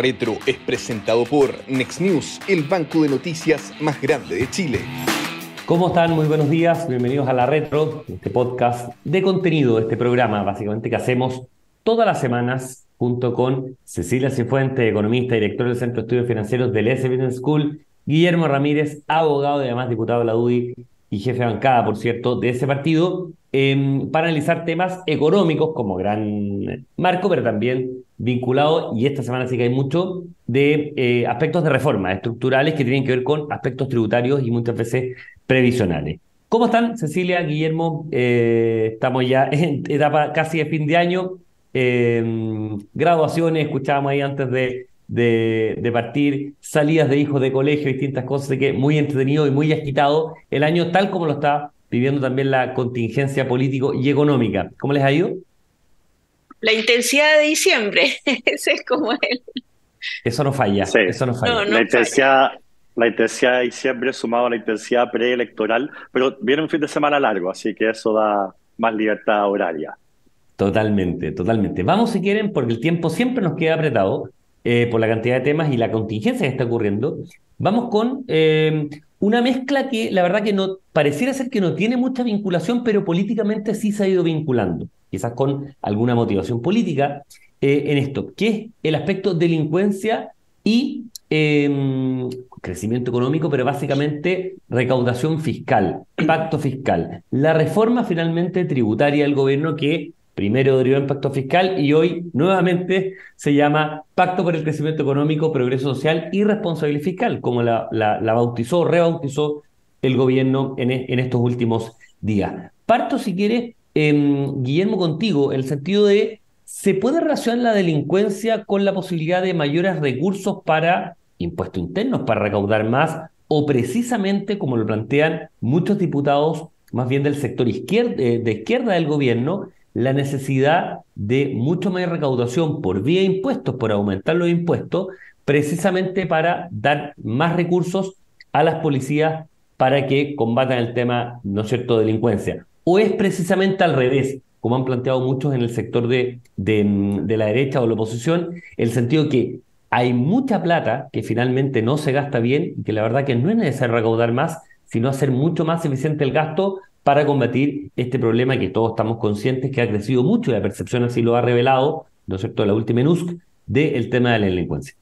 Retro es presentado por Next News, el banco de noticias más grande de Chile. ¿Cómo están? Muy buenos días. Bienvenidos a La Retro, este podcast de contenido, este programa básicamente que hacemos todas las semanas junto con Cecilia Cifuente, economista y director del Centro de Estudios Financieros del S Business School, Guillermo Ramírez, abogado y además diputado de la UDI y jefe de bancada, por cierto, de ese partido, em, para analizar temas económicos como gran marco, pero también vinculado, y esta semana sí que hay mucho, de eh, aspectos de reforma estructurales que tienen que ver con aspectos tributarios y muchas veces previsionales. ¿Cómo están, Cecilia, Guillermo? Eh, estamos ya en etapa casi de fin de año. Em, graduaciones, escuchábamos ahí antes de, de, partir, salidas de hijos de colegio, distintas cosas, que muy entretenido y muy agitado el año, tal como lo está viviendo también la contingencia político y económica. ¿Cómo les ha ido? La intensidad de diciembre, ese es como él. Eso no falla, eso no falla. la, intensidad, la intensidad de diciembre sumado a la intensidad preelectoral, pero viene un fin de semana largo, así que eso da más libertad horaria. Totalmente, totalmente. Vamos si quieren, porque el tiempo siempre nos queda apretado. Eh, por la cantidad de temas y la contingencia que está ocurriendo, vamos con eh, una mezcla que la verdad que no pareciera ser que no tiene mucha vinculación, pero políticamente sí se ha ido vinculando, quizás con alguna motivación política eh, en esto, que es el aspecto delincuencia y em, crecimiento económico, pero básicamente recaudación fiscal, pacto fiscal, la reforma finalmente tributaria del gobierno que primero derivó en pacto fiscal y hoy nuevamente se llama Pacto por el Crecimiento Económico, Progreso Social y Responsabilidad Fiscal, como la, la, bautizó, rebautizó el gobierno en, en, estos últimos días. Parto, si quieres, Guillermo, contigo, en el sentido de, ¿se puede relacionar la delincuencia con la posibilidad de mayores recursos para impuestos internos, para recaudar más, o precisamente, como lo plantean muchos diputados, más bien del sector izquierda, de izquierda del gobierno, la necesidad de mucho más recaudación por vía impuestos, por aumentar los impuestos, precisamente para dar más recursos a las policías para que combatan el tema, ¿no es cierto?, de delincuencia. O es precisamente al revés, como han planteado muchos en el sector de, de, la derecha o la oposición, el sentido que hay mucha plata que finalmente no se gasta bien y que la verdad que no es necesario recaudar más, sino hacer mucho más eficiente el gasto para combatir este problema que todos estamos conscientes que ha crecido mucho y la percepción así lo ha revelado, ¿no es cierto?, la última NUSC, del tema de la delincuencia.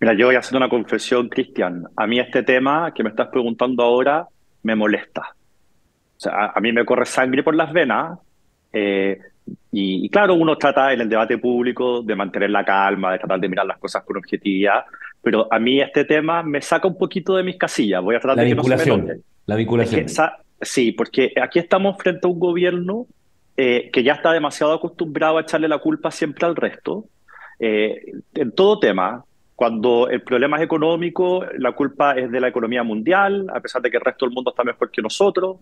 Mira, yo voy a hacer una confesión, Cristian. A mí este tema que me estás preguntando ahora me molesta. O sea, a, mí me corre sangre por las venas. Eh, y, claro, uno trata en el debate público de mantener la calma, de tratar de mirar las cosas con objetividad, pero a mí este tema me saca un poquito de mis casillas. Voy a tratar de que no se me La vinculación. Sí, porque aquí estamos frente a un gobierno eh, que ya está demasiado acostumbrado a echarle la culpa siempre al resto. Eh, en todo tema, cuando el problema es económico, la culpa es de la economía mundial, a pesar de que el resto del mundo está mejor que nosotros.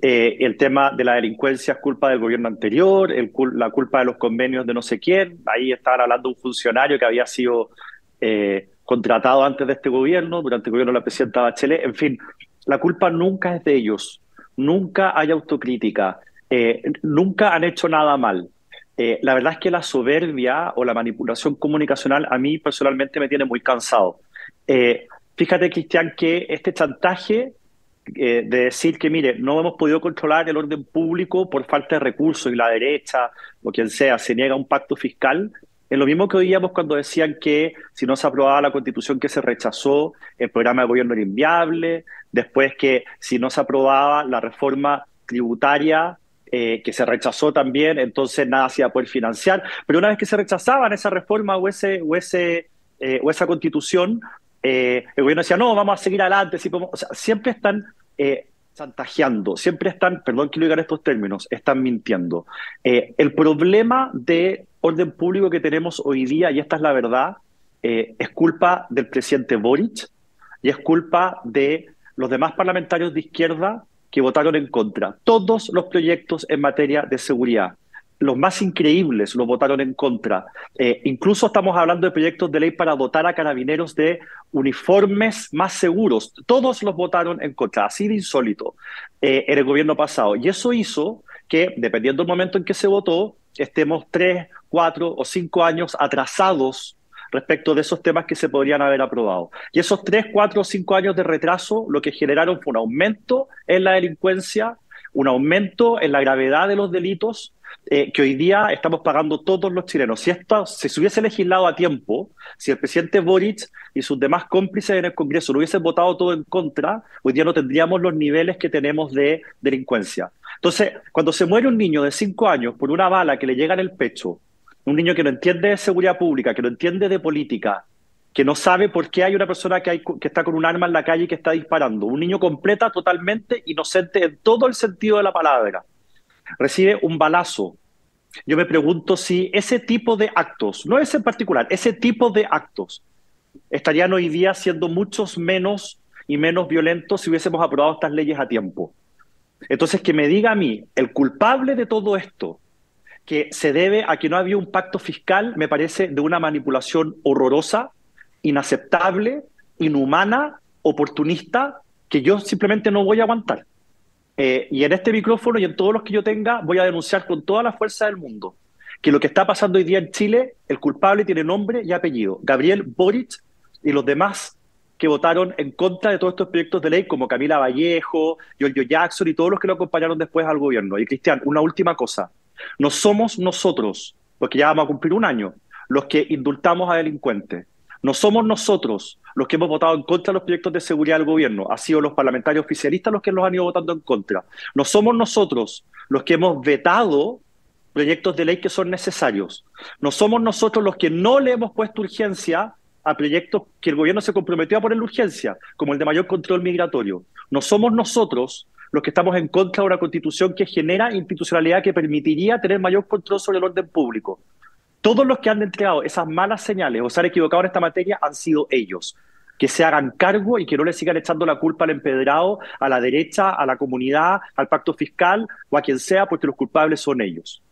Eh, el tema de la delincuencia es culpa del gobierno anterior, la culpa de los convenios de no sé quién. Ahí estaban hablando un funcionario que había sido contratado antes de este gobierno, durante el gobierno de la presidenta Bachelet. En fin, la culpa nunca es de ellos nunca hay autocrítica, eh, nunca han hecho nada mal. Eh, la verdad es que la soberbia o la manipulación comunicacional a mí personalmente me tiene muy cansado. Eh, fíjate, Cristian, que este chantaje de decir que, mire, no hemos podido controlar el orden público por falta de recursos y la derecha o quien sea se niega a un pacto fiscal, es lo mismo que oíamos cuando decían que si no se aprobaba la constitución que se rechazó, el programa de gobierno era inviable, después que si no se aprobaba la reforma tributaria eh, que se rechazó también, entonces nada se iba a poder financiar. Pero una vez que se rechazaban esa reforma o, ese, o, ese, eh, o esa constitución, eh, el gobierno decía, no, vamos a seguir adelante. o sea, siempre están chantajeando, siempre están, perdón que lo digan estos términos, están mintiendo. el problema de orden público que tenemos hoy día, y esta es la verdad, eh, es culpa del presidente Boric y es culpa de los demás parlamentarios de izquierda que votaron en contra. Todos los proyectos en materia de seguridad, los más increíbles los votaron en contra. Eh, incluso estamos hablando de proyectos de ley para dotar a carabineros de uniformes más seguros. Todos los votaron en contra, así de insólito, eh, en el gobierno pasado. Y eso hizo que, dependiendo del momento en que se votó, estemos tres, cuatro o cinco años atrasados respecto de esos temas que se podrían haber aprobado. Y esos tres, cuatro cinco años de retraso lo que generaron fue un aumento en la delincuencia, un aumento en la gravedad de los delitos eh, que hoy día estamos pagando todos los chilenos. Si esto si se hubiese legislado a tiempo, si el presidente Boric y sus demás cómplices en el Congreso lo hubiesen votado todo en contra, hoy día no tendríamos los niveles que tenemos de delincuencia. Entonces, cuando se muere un niño de cinco años por una bala que le llega en el pecho, un niño que no entiende de seguridad pública, que no entiende de política, que no sabe por qué hay una persona que, hay, que está con un arma en la calle y que está disparando, un niño completa, totalmente inocente en todo el sentido de la palabra recibe un balazo. Yo me pregunto si ese tipo de actos, no ese en particular, ese tipo de actos estarían hoy día siendo muchos menos y menos violentos si hubiésemos aprobado estas leyes a tiempo. Entonces, que me diga a mí, el culpable de todo esto, que se debe a que no había un pacto fiscal, me parece de una manipulación horrorosa, inaceptable, inhumana, oportunista, que yo simplemente no voy a aguantar. Eh, y en este micrófono y en todos los que yo tenga voy a denunciar con toda la fuerza del mundo que lo que está pasando hoy día en Chile, el culpable tiene nombre y apellido, Gabriel Boric y los demás que votaron en contra de todos estos proyectos de ley, como Camila Vallejo, Giorgio Jackson y todos los que lo acompañaron después al gobierno. Y Cristian, una última cosa, no somos nosotros, porque ya vamos a cumplir un año, los que indultamos a delincuentes. No somos nosotros los que hemos votado en contra de los proyectos de seguridad del gobierno, ha sido los parlamentarios oficialistas los que los han ido votando en contra. No somos nosotros los que hemos vetado proyectos de ley que son necesarios. No somos nosotros los que no le hemos puesto urgencia a proyectos que el gobierno se comprometió a poner urgencia, como el de mayor control migratorio. No somos nosotros los que estamos en contra de una constitución que genera institucionalidad que permitiría tener mayor control sobre el orden público. Todos los que han entregado esas malas señales o se han equivocado en esta materia han sido ellos. Que se hagan cargo y que no le sigan echando la culpa al empedrado, a la derecha, a la comunidad, al pacto fiscal o a quien sea, porque los culpables son ellos.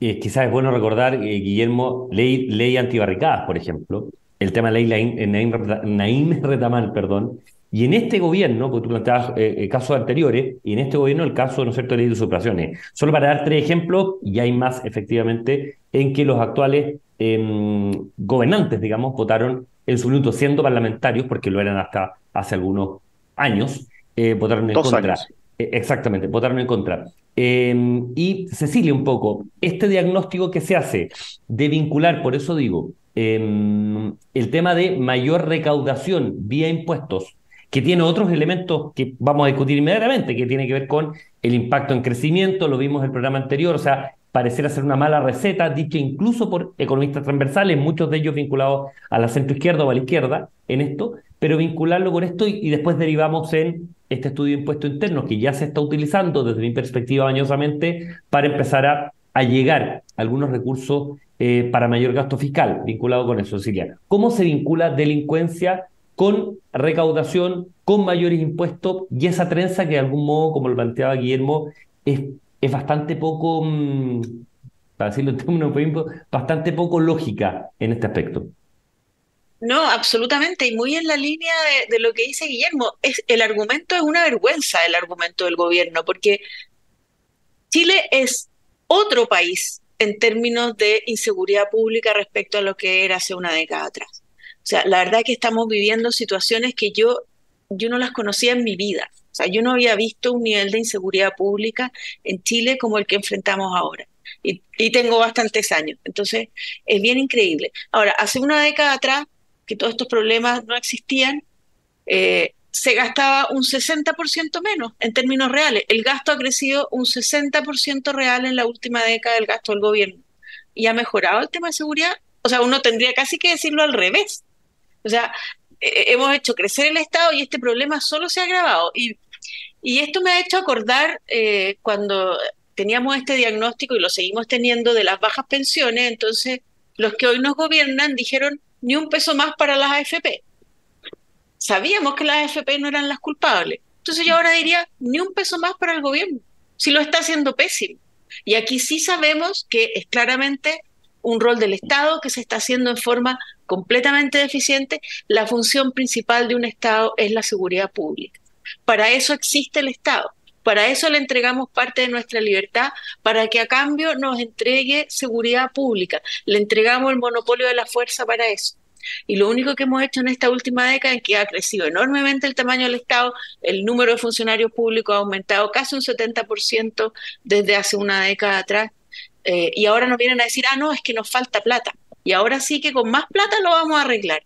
Eh, quizás es bueno recordar, eh, Guillermo, ley, ley antibarricadas, por ejemplo, el tema de la ley Naim, Naim Retamal, perdón, y en este gobierno, porque tú planteabas eh, eh, casos anteriores, y en este gobierno el caso, ¿no es cierto?, de ley de usurpaciones. Solo para dar tres ejemplos, y hay más efectivamente, en que los actuales em, gobernantes, digamos, votaron en su minuto siendo parlamentarios, porque lo eran hasta hace algunos años, eh, votaron en contra. exactamente, votaron en contra. Em, y Cecilia, un poco, este diagnóstico que se hace de vincular, por eso digo, em, el tema de mayor recaudación vía impuestos que tiene otros elementos que vamos a discutir inmediatamente, que tiene que ver con el impacto en crecimiento, lo vimos en el programa anterior, o sea, parecer ser una mala receta, dicha incluso por economistas transversales, muchos de ellos vinculados a la centro izquierda o a la izquierda en esto, pero vincularlo con esto y, después derivamos en este estudio de impuestos internos que ya se está utilizando desde mi perspectiva bañosamente para empezar a, a llegar algunos recursos eh, para mayor gasto fiscal vinculado con eso, Cecilia. ¿Cómo se vincula delincuencia con recaudación, con mayores impuestos y esa trenza que de algún modo, como lo planteaba Guillermo, es, es bastante poco, mm, para decirlo en términos bastante poco lógica en este aspecto. No, absolutamente, y muy en la línea de, de, lo que dice Guillermo. Es, el argumento es una vergüenza, el argumento del gobierno, porque Chile es otro país en términos de inseguridad pública respecto a lo que era hace una década atrás. O sea, la verdad que estamos viviendo situaciones que yo, yo no las conocía en mi vida. O sea, yo no había visto un nivel de inseguridad pública en Chile como el que enfrentamos ahora. Y, tengo bastantes años. Entonces, es bien increíble. Ahora, hace una década atrás, que todos estos problemas no existían, eh, se gastaba un 60% menos en términos reales. El gasto ha crecido un 60% real en la última década del gasto del gobierno. ¿Y ha mejorado el tema de seguridad? O sea, uno tendría casi que decirlo al revés. O sea, hemos hecho crecer el Estado y este problema solo se ha agravado. Y, y esto me ha hecho acordar eh, cuando teníamos este diagnóstico y lo seguimos teniendo de las bajas pensiones, entonces los que hoy nos gobiernan dijeron ni un peso más para las AFP. Sabíamos que las AFP no eran las culpables. Entonces yo ahora diría ni un peso más para el gobierno, si lo está haciendo pésimo. Y aquí sí sabemos que es claramente un rol del Estado que se está haciendo en forma completamente deficiente, la función principal de un Estado es la seguridad pública. Para eso existe el Estado, Para eso le entregamos parte de nuestra libertad, para que a cambio nos entregue seguridad pública. Le entregamos el monopolio de la fuerza para eso. Y lo único que hemos hecho en esta última década es que ha crecido enormemente el tamaño del Estado, el número de funcionarios públicos ha aumentado casi un 70% desde hace una década atrás. Eh, y ahora nos vienen a decir, ah, no, es que nos falta plata. Y ahora sí que con más plata lo vamos a arreglar.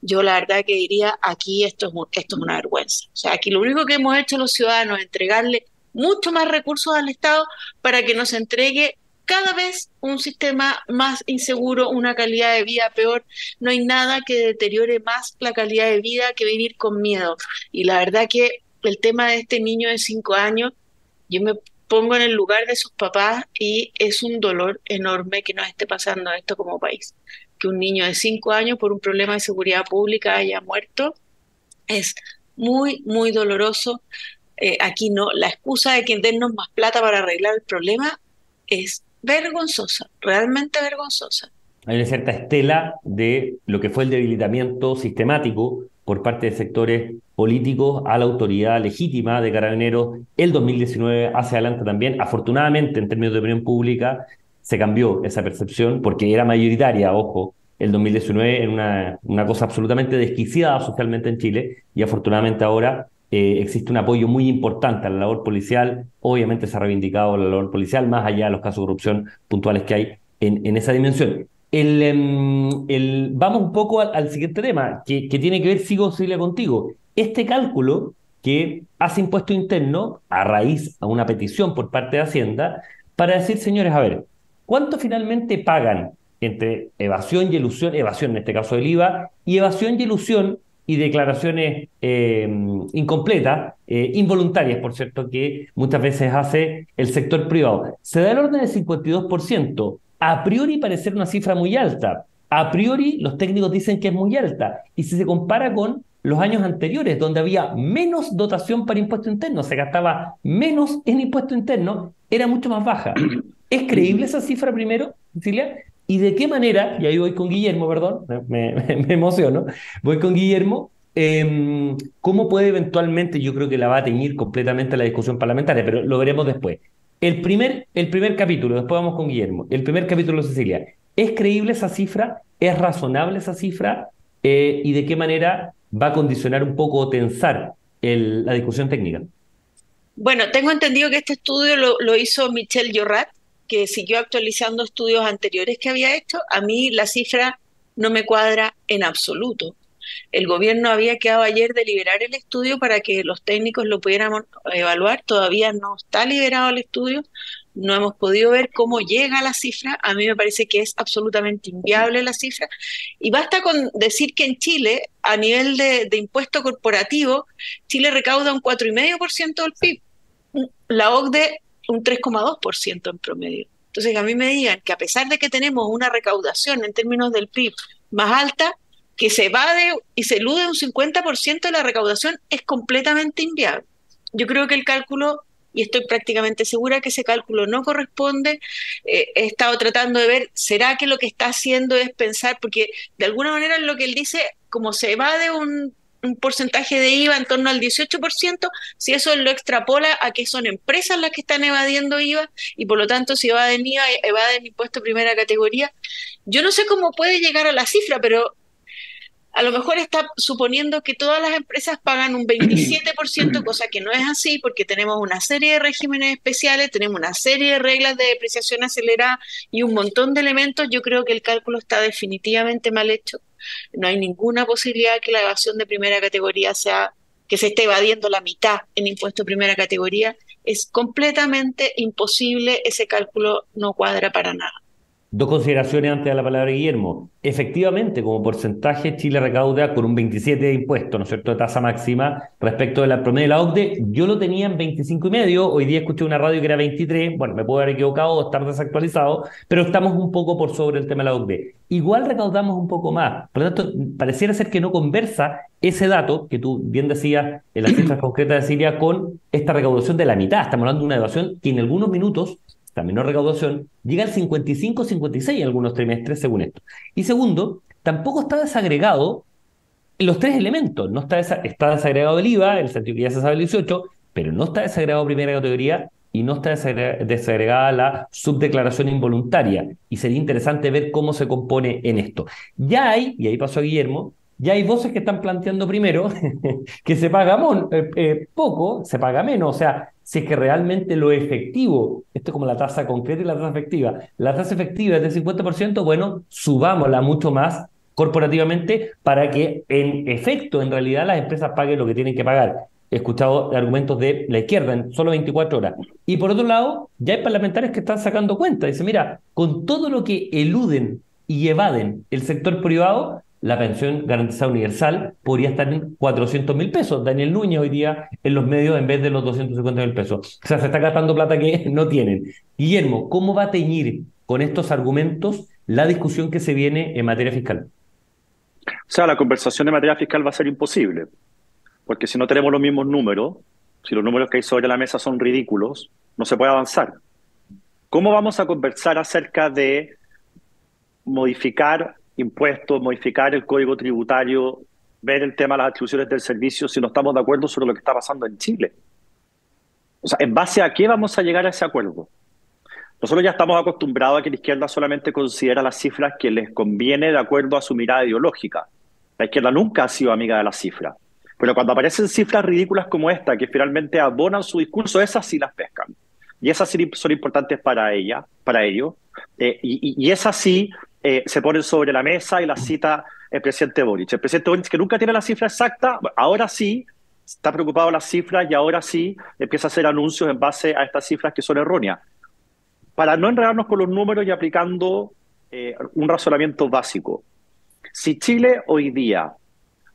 Yo la verdad que diría, aquí esto es, esto es una vergüenza. O sea, aquí lo único que hemos hecho los ciudadanos es entregarle mucho más recursos al Estado para que nos entregue cada vez un sistema más inseguro, una calidad de vida peor. No hay nada que deteriore más la calidad de vida que vivir con miedo. Y la verdad que el tema de este niño de cinco años, yo me pongo en el lugar de sus papás y es un dolor enorme que nos esté pasando esto como país. Que un niño de cinco años por un problema de seguridad pública haya muerto es muy, muy doloroso. Eh, aquí no, la excusa de que dennos más plata para arreglar el problema es vergonzosa, realmente vergonzosa. Hay una cierta estela de lo que fue el debilitamiento sistemático por parte de sectores políticos a la autoridad legítima de carabineros el 2019 hacia adelante también. Afortunadamente, en términos de opinión pública, se cambió esa percepción porque era mayoritaria, ojo, el 2019 en una, una cosa absolutamente desquiciada socialmente en Chile y afortunadamente ahora eh, existe un apoyo muy importante a la labor policial. Obviamente se ha reivindicado la labor policial, más allá de los casos de corrupción puntuales que hay en, en esa dimensión. Em, vamos un poco al, siguiente tema, que, tiene que ver, sigo, Silvia, contigo. Este cálculo que hace impuesto interno a raíz a una petición por parte de Hacienda para decir, señores, a ver, ¿cuánto finalmente pagan entre evasión y ilusión, evasión en este caso del IVA, y evasión y ilusión y declaraciones em, incompletas, eh, involuntarias, por cierto, que muchas veces hace el sector privado. Se da el orden del 52% a priori parece una cifra muy alta. A priori los técnicos dicen que es muy alta. Y si se compara con los años anteriores, donde había menos dotación para impuesto interno, se gastaba menos en impuesto interno, era mucho más baja. ¿Es creíble esa cifra primero, Cecilia? ¿Y de qué manera, y ahí voy con Guillermo, perdón, me, emociono, voy con Guillermo, em, ¿cómo puede eventualmente, yo creo que la va a teñir completamente la discusión parlamentaria, pero lo veremos después, el primer, el primer capítulo, después vamos con Guillermo. El primer capítulo, Cecilia. ¿Es creíble esa cifra? ¿Es razonable esa cifra? Eh, ¿Y de qué manera va a condicionar un poco o tensar la discusión técnica? Bueno, tengo entendido que este estudio lo, lo hizo Michelle Llorat, que siguió actualizando estudios anteriores que había hecho. A mí la cifra no me cuadra en absoluto. El gobierno había quedado ayer de liberar el estudio para que los técnicos lo pudieran evaluar. Todavía no está liberado el estudio. No hemos podido ver cómo llega la cifra. A mí me parece que es absolutamente inviable la cifra. Y basta con decir que en Chile, a nivel de, impuesto corporativo, Chile recauda un 4,5% del PIB. La OCDE un 3,2% en promedio. Entonces, a mí me digan que a pesar de que tenemos una recaudación en términos del PIB más alta, que se evade y se elude un 50% de la recaudación es completamente inviable. Yo creo que el cálculo, y estoy prácticamente segura que ese cálculo no corresponde, eh, he estado tratando de ver, ¿será que lo que está haciendo es pensar, porque de alguna manera lo que él dice, como se evade un, un porcentaje de IVA en torno al 18%, si eso lo extrapola a que son empresas las que están evadiendo IVA y por lo tanto si evaden IVA, evaden impuesto primera categoría, yo no sé cómo puede llegar a la cifra, pero a lo mejor está suponiendo que todas las empresas pagan un 27%, cosa que no es así, porque tenemos una serie de regímenes especiales, tenemos una serie de reglas de depreciación acelerada y un montón de elementos. Yo creo que el cálculo está definitivamente mal hecho. No hay ninguna posibilidad que la evasión de primera categoría sea que se esté evadiendo la mitad en impuesto de primera categoría. Es completamente imposible, ese cálculo no cuadra para nada. Dos consideraciones antes de la palabra Guillermo. Efectivamente, como porcentaje, Chile recauda con un 27 de impuesto, ¿no es cierto?, de tasa máxima respecto de la promedio de la OCDE. Yo lo tenía en 25 y medio, hoy día escuché una radio que era 23, bueno, me puedo haber equivocado o estar desactualizado, pero estamos un poco por sobre el tema de la OCDE. Igual recaudamos un poco más, por lo tanto, pareciera ser que no conversa ese dato que tú bien decías en las cifras concretas de Siria con esta recaudación de la mitad. Estamos hablando de una evasión que en algunos minutos esta menor recaudación, llega al 55-56 en algunos trimestres, según esto. Y segundo, tampoco está desagregado los tres elementos. No está, está desagregado el IVA, en el sentido que ya se sabe el 18, pero no está desagregado primera categoría y no está desagregada la subdeclaración involuntaria. Y sería interesante ver cómo se compone en esto. Ya hay, y ahí pasó a Guillermo, ya hay voces que están planteando primero que se paga eh, eh, poco, se paga menos. O sea, si es que realmente lo efectivo, esto es como la tasa concreta y la tasa efectiva, la tasa efectiva es del 50%, bueno, subámosla mucho más corporativamente para que en efecto, en realidad, las empresas paguen lo que tienen que pagar. He escuchado argumentos de la izquierda en solo 24 horas. Y por otro lado, ya hay parlamentarios que están sacando cuenta. Dice, mira, con todo lo que eluden y evaden el sector privado, la pensión garantizada universal podría estar en 400 mil pesos. Daniel Núñez hoy día en los medios en vez de los 250 mil pesos. O sea, se está gastando plata que no tienen. Guillermo, ¿cómo va a teñir con estos argumentos la discusión que se viene en materia fiscal? O sea, la conversación en materia fiscal va a ser imposible porque si no tenemos los mismos números, si los números que hay sobre la mesa son ridículos, no se puede avanzar. ¿Cómo vamos a conversar acerca de modificar impuestos, modificar el código tributario, ver el tema de las atribuciones del servicio si no estamos de acuerdo sobre lo que está pasando en Chile? O sea, ¿en base a qué vamos a llegar a ese acuerdo? Nosotros ya estamos acostumbrados a que la izquierda solamente considera las cifras que les conviene de acuerdo a su mirada ideológica. La izquierda nunca ha sido amiga de las cifras. Pero cuando aparecen cifras ridículas como esta, que finalmente abonan su discurso, esas sí las pescan. Y esas sí son importantes para ella, para ellos. Eh, y, esas sí eh, se ponen sobre la mesa y las cita el presidente Boric. El presidente Boric, que nunca tiene la cifra exacta, ahora sí está preocupado las cifras y ahora sí empieza a hacer anuncios en base a estas cifras que son erróneas. Para no enredarnos con los números y aplicando eh, un razonamiento básico. Si Chile hoy día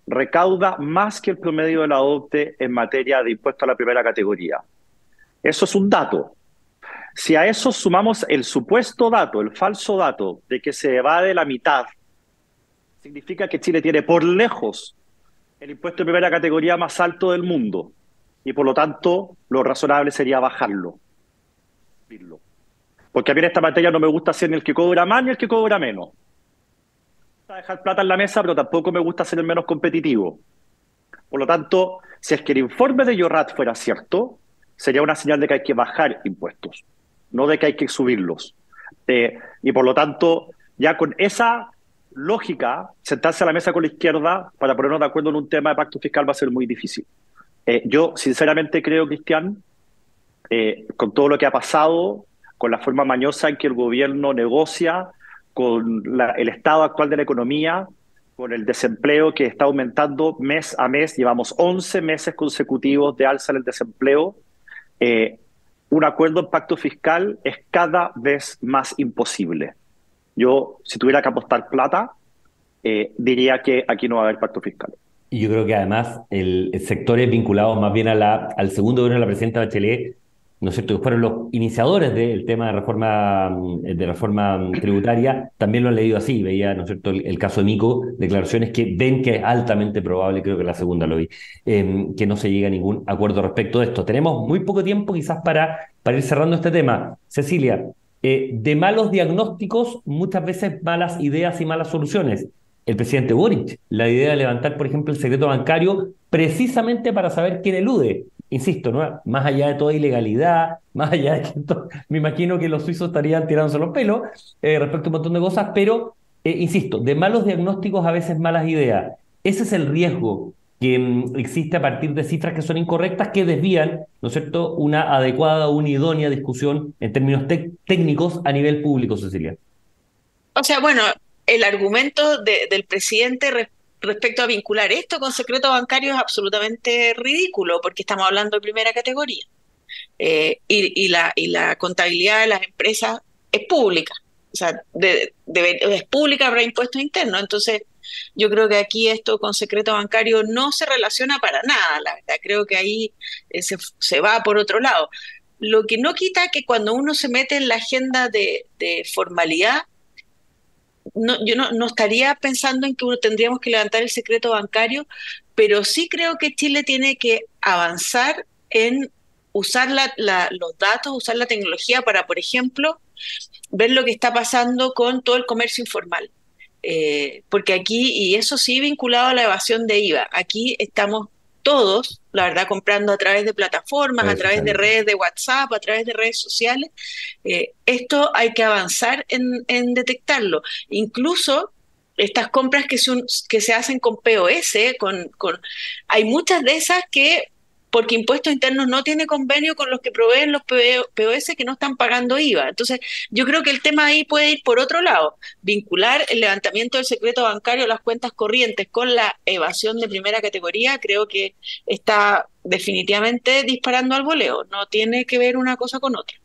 recauda más que el promedio de la OCDE en materia de impuesto a la primera categoría. Eso es un dato. Si a eso sumamos el supuesto dato, el falso dato de que se evade la mitad, significa que Chile tiene por lejos el impuesto de primera categoría más alto del mundo y por lo tanto lo razonable sería bajarlo. Porque a mí en esta materia no me gusta ser ni el que cobra más ni el que cobra menos dejar plata en la mesa, pero tampoco me gusta ser el menos competitivo. Por lo tanto, si es que el informe de Yorat fuera cierto, sería una señal de que hay que bajar impuestos, no de que hay que subirlos. Eh, y por lo tanto, ya con esa lógica, sentarse a la mesa con la izquierda para ponernos de acuerdo en un tema de pacto fiscal va a ser muy difícil. Eh, yo sinceramente creo, Cristian, eh, con todo lo que ha pasado, con la forma mañosa en que el gobierno negocia con el estado actual de la economía, con el desempleo que está aumentando mes a mes, llevamos 11 meses consecutivos de alza en el desempleo, un acuerdo en pacto fiscal es cada vez más imposible. Yo, si tuviera que apostar plata, eh, diría que aquí no va a haber pacto fiscal. Y yo creo que además el, sectores vinculados más bien a la, al segundo gobierno de la presidenta Bachelet ¿no es cierto?, que fueron los iniciadores del tema de reforma, de reforma tributaria, también lo han leído así, veía, ¿no es cierto?, el, caso de Mico, declaraciones que ven que es altamente probable, creo que la segunda lo vi, em, que no se llegue a ningún acuerdo respecto de esto. Tenemos muy poco tiempo quizás para, para ir cerrando este tema. Cecilia, eh, de malos diagnósticos, muchas veces malas ideas y malas soluciones. El presidente Boric, la idea de levantar, por ejemplo, el secreto bancario precisamente para saber quién elude insisto, ¿no? más allá de toda ilegalidad, más allá de que me imagino que los suizos estarían tirándose los pelos eh, respecto a un montón de cosas, pero, eh, insisto, de malos diagnósticos a veces malas ideas. Ese es el riesgo que mm, existe a partir de cifras que son incorrectas, que desvían, ¿no es cierto?, una adecuada, una idónea discusión en términos técnicos a nivel público, Cecilia. O sea, bueno, el argumento del presidente respecto a vincular esto con secreto bancario es absolutamente ridículo, porque estamos hablando de primera categoría. Eh, y, la, y la contabilidad de las empresas es pública, o sea, es pública para impuestos internos. Entonces, yo creo que aquí esto con secreto bancario no se relaciona para nada, la verdad. Creo que ahí eh, se, se, va por otro lado. Lo que no quita que cuando uno se mete en la agenda de, de formalidad, no, yo no, estaría pensando en que uno tendríamos que levantar el secreto bancario, pero sí creo que Chile tiene que avanzar en usar los datos, usar la tecnología para, por ejemplo, ver lo que está pasando con todo el comercio informal. Eh, porque aquí, y eso sí vinculado a la evasión de IVA, aquí estamos todos, la verdad, comprando a través de plataformas, a través de redes de WhatsApp, a través de redes sociales. Eh, esto hay que avanzar en, en detectarlo. Incluso estas compras que, se hacen con POS, con, con, hay muchas de esas que porque Impuestos Internos no tiene convenio con los que proveen los POS que no están pagando IVA. Entonces, yo creo que el tema ahí puede ir por otro lado, vincular el levantamiento del secreto bancario a las cuentas corrientes con la evasión de primera categoría, creo que está definitivamente disparando al voleo, no tiene que ver una cosa con otra.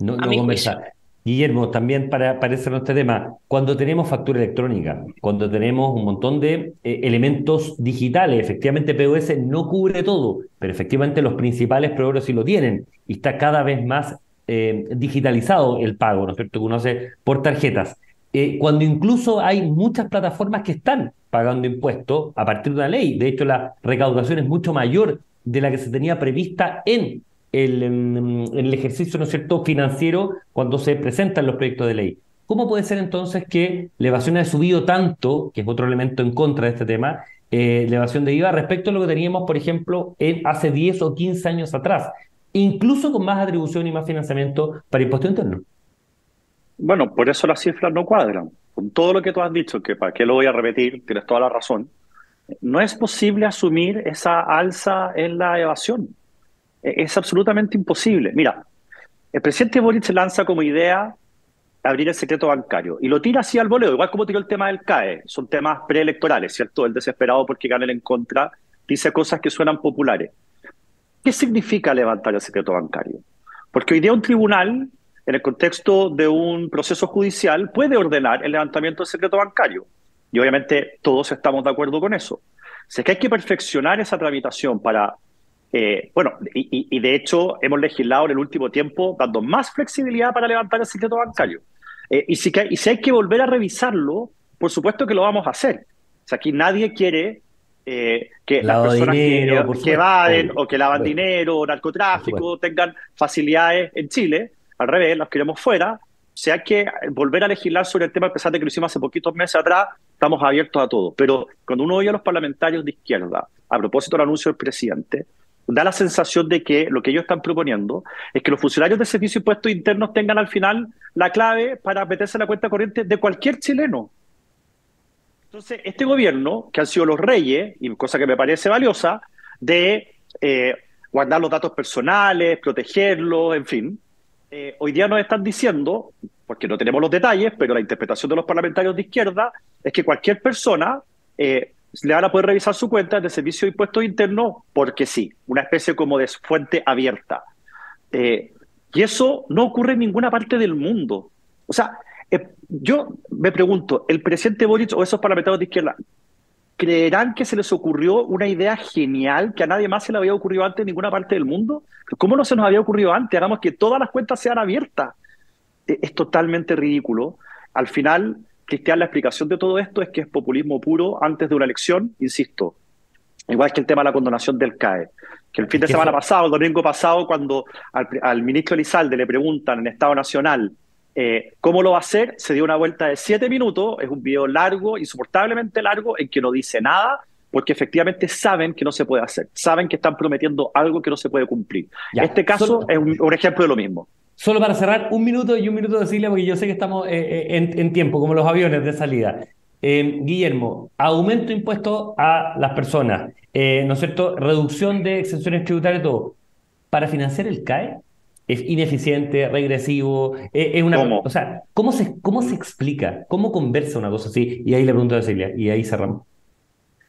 No, no conversar. Guillermo, también para, para este tema, cuando tenemos factura electrónica, cuando tenemos un montón de eh, elementos digitales, efectivamente POS no cubre todo, pero efectivamente los principales proveedores sí lo tienen y está cada vez más eh, digitalizado el pago, ¿no es cierto? Que uno hace por tarjetas. Eh, cuando incluso hay muchas plataformas que están pagando impuestos a partir de una ley, de hecho la recaudación es mucho mayor de la que se tenía prevista en el, el ejercicio, ¿no es cierto?, financiero cuando se presentan los proyectos de ley. ¿Cómo puede ser entonces que la evasión haya subido tanto, que es otro elemento en contra de este tema, eh, la evasión de IVA respecto a lo que teníamos, por ejemplo, en hace 10 o 15 años atrás, incluso con más atribución y más financiamiento para impuesto interno? Bueno, por eso las cifras no cuadran. Con todo lo que tú has dicho, que para qué lo voy a repetir, tienes toda la razón, no es posible asumir esa alza en la evasión. E-, es absolutamente imposible. Mira, el presidente Boric se lanza como idea abrir el secreto bancario y lo tira así al voleo, igual como tiró el tema del CAE. Son temas preelectorales, ¿cierto? El desesperado porque gane en contra dice cosas que suenan populares. ¿Qué significa levantar el secreto bancario? Porque hoy día un tribunal, en el contexto de un proceso judicial, puede ordenar el levantamiento del secreto bancario. Y obviamente todos estamos de acuerdo con eso. Si es que hay que perfeccionar esa tramitación para eh, bueno, y, de hecho hemos legislado en el último tiempo dando más flexibilidad para levantar el secreto bancario. Eh, y, si y si hay que volver a revisarlo, por supuesto que lo vamos a hacer. O sea, aquí nadie quiere eh, que las personas que, que, evaden o que lavan dinero o narcotráfico tengan facilidades en Chile. Al revés, las queremos fuera. O sea, hay que volver a legislar sobre el tema, a pesar de que lo hicimos hace poquitos meses atrás, estamos abiertos a todo. Pero cuando uno oye a los parlamentarios de izquierda, a propósito del anuncio del presidente, da la sensación de que lo que ellos están proponiendo es que los funcionarios de servicio impuestos internos tengan al final la clave para meterse en la cuenta corriente de cualquier chileno. Entonces, este gobierno, que han sido los reyes, y cosa que me parece valiosa, de eh, guardar los datos personales, protegerlos, en fin, eh, hoy día nos están diciendo, porque no tenemos los detalles, pero la interpretación de los parlamentarios de izquierda es que cualquier persona eh, le van a poder revisar su cuenta de servicio de impuestos internos porque sí, una especie como de fuente abierta. Eh, y eso no ocurre en ninguna parte del mundo. O sea, eh, yo me pregunto, ¿el presidente Boric o esos parlamentarios de izquierda creerán que se les ocurrió una idea genial que a nadie más se le había ocurrido antes en ninguna parte del mundo? ¿Cómo no se nos había ocurrido antes? Hagamos que todas las cuentas sean abiertas. Eh, es totalmente ridículo. Al final, Cristian, la explicación de todo esto es que es populismo puro antes de una elección, insisto. Igual que el tema de la condonación del CAE. Que el fin de semana pasado, el domingo pasado, cuando al, ministro Elizalde le preguntan en Estado Nacional eh, cómo lo va a hacer, se dio una vuelta de siete minutos. Es un video largo, insoportablemente largo, en que no dice nada, porque efectivamente saben que no se puede hacer. Saben que están prometiendo algo que no se puede cumplir. este caso es un ejemplo de lo mismo. Solo para cerrar, un minuto y un minuto de Silvia, porque yo sé que estamos eh, eh, en, tiempo, como los aviones de salida. Eh, Guillermo, aumento impuesto a las personas, ¿no es cierto? Reducción de exenciones tributarias, todo. ¿Para financiar el CAE? ¿Es ineficiente, regresivo? es una, ¿Cómo? O sea, ¿cómo se, ¿cómo se explica? ¿Cómo conversa una cosa así? Y ahí le pregunto a Cecilia, y ahí cerramos.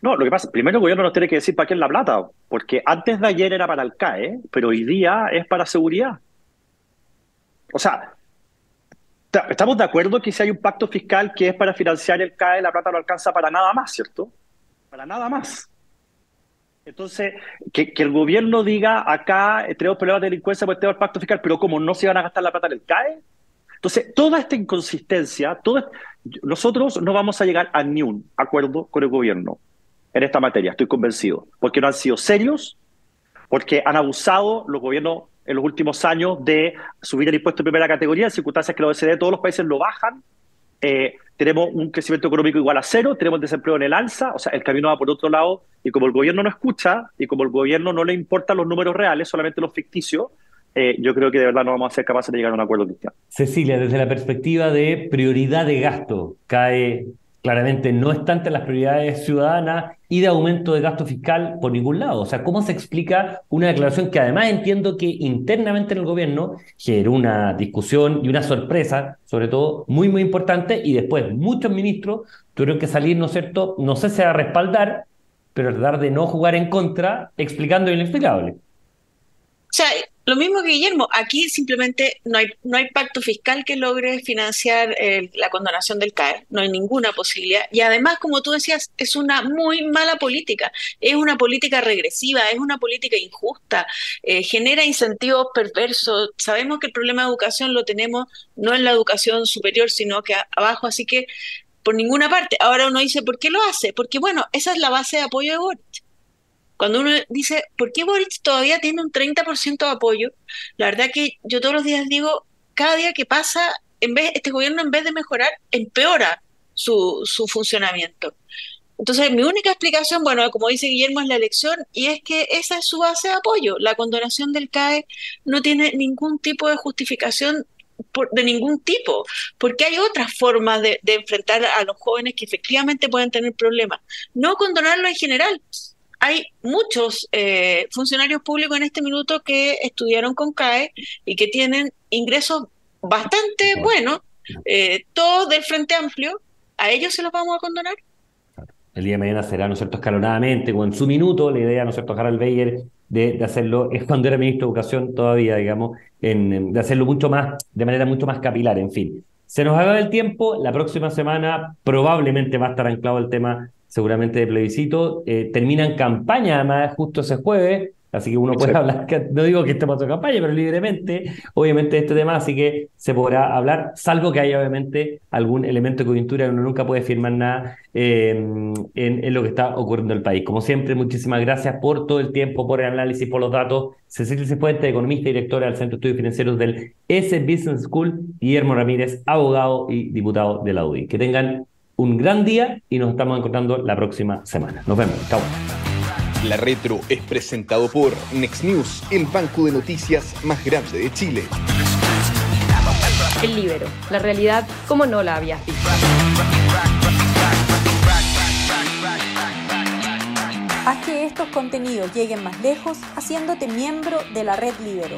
No, lo que pasa, primero el gobierno nos tiene que decir para qué es la plata, porque antes de ayer era para el CAE, pero hoy día es para seguridad. O sea, estamos de acuerdo que si hay un pacto fiscal que es para financiar el CAE, la plata no alcanza para nada más, ¿cierto? Para nada más. Entonces, que, el gobierno diga acá tenemos problemas de delincuencia por el pacto fiscal, pero como no se van a gastar la plata en el CAE. Entonces, toda esta inconsistencia, todo, nosotros no vamos a llegar a ni un acuerdo con el gobierno en esta materia, estoy convencido, porque no han sido serios, porque han abusado los gobiernos en los últimos años de subir el impuesto de primera categoría, en circunstancias que la OECD, todos los países lo bajan, eh, tenemos un crecimiento económico igual a cero, tenemos desempleo en el alza, o sea, el camino va por otro lado, y como el gobierno no escucha, y como el gobierno no le importan los números reales, solamente los ficticios, eh, yo creo que de verdad no vamos a ser capaces de llegar a un acuerdo cristiano. Cecilia, desde la perspectiva de prioridad de gasto, cae claramente no está entre las prioridades ciudadanas y de aumento de gasto fiscal por ningún lado. O sea, ¿cómo se explica una declaración que además entiendo que internamente en el gobierno generó una discusión y una sorpresa, sobre todo muy, muy importante, y después muchos ministros tuvieron que salir, ¿no es cierto? No sé si a respaldar, pero tratar de no jugar en contra, explicando lo inexplicable. O sea, lo mismo que Guillermo, aquí simplemente no hay, no hay pacto fiscal que logre financiar eh, la condonación del CAE, no hay ninguna posibilidad. Y además, como tú decías, es una muy mala política, es una política regresiva, es una política injusta, eh, genera incentivos perversos. Sabemos que el problema de educación lo tenemos no en la educación superior, sino que abajo, así que por ninguna parte. Ahora uno dice, ¿por qué lo hace? Porque bueno, esa es la base de apoyo de Boric. Cuando uno dice, ¿por qué Boric todavía tiene un 30% de apoyo? La verdad que yo todos los días digo, cada día que pasa, en vez, este gobierno en vez de mejorar, empeora su, su funcionamiento. Entonces, mi única explicación, bueno, como dice Guillermo, es la elección y es que esa es su base de apoyo. La condonación del CAE no tiene ningún tipo de justificación de ningún tipo, porque hay otras formas de, de, enfrentar a los jóvenes que efectivamente pueden tener problemas. No condonarlo en general, hay muchos eh, funcionarios públicos en este minuto que estudiaron con CAE y que tienen ingresos bastante buenos, eh, todos del Frente Amplio, ¿a ellos se los vamos a condonar? El día de mañana será, ¿no es cierto?, escalonadamente, o en su minuto, la idea, ¿no es cierto?, Harald Beyer de, de, hacerlo, es cuando era ministro de Educación todavía, digamos, en, de hacerlo mucho más, de manera mucho más capilar, en fin. Se nos acaba el tiempo, la próxima semana probablemente va a estar anclado el tema seguramente de plebiscito. Eh, termina en campaña, además, justo ese jueves, así que uno puede hablar, no digo que estemos en campaña, pero libremente, obviamente, de este tema, así que se podrá hablar, salvo que haya, obviamente, algún elemento de coyuntura, uno nunca puede firmar nada eh, en, en, lo que está ocurriendo en el país. Como siempre, muchísimas gracias por todo el tiempo, por el análisis, por los datos. Cecilia Cifuentes, economista y directora del Centro de Estudios Financieros del S Business School, Guillermo Ramírez, abogado y diputado de la UDI. Que tengan un gran día y nos estamos encontrando la próxima semana. Nos vemos. Chao. La Retro es presentado por Next News, el banco de noticias más grande de Chile. El Libero, la realidad como no la habías visto. Haz que estos contenidos lleguen más lejos haciéndote miembro de la red Libero.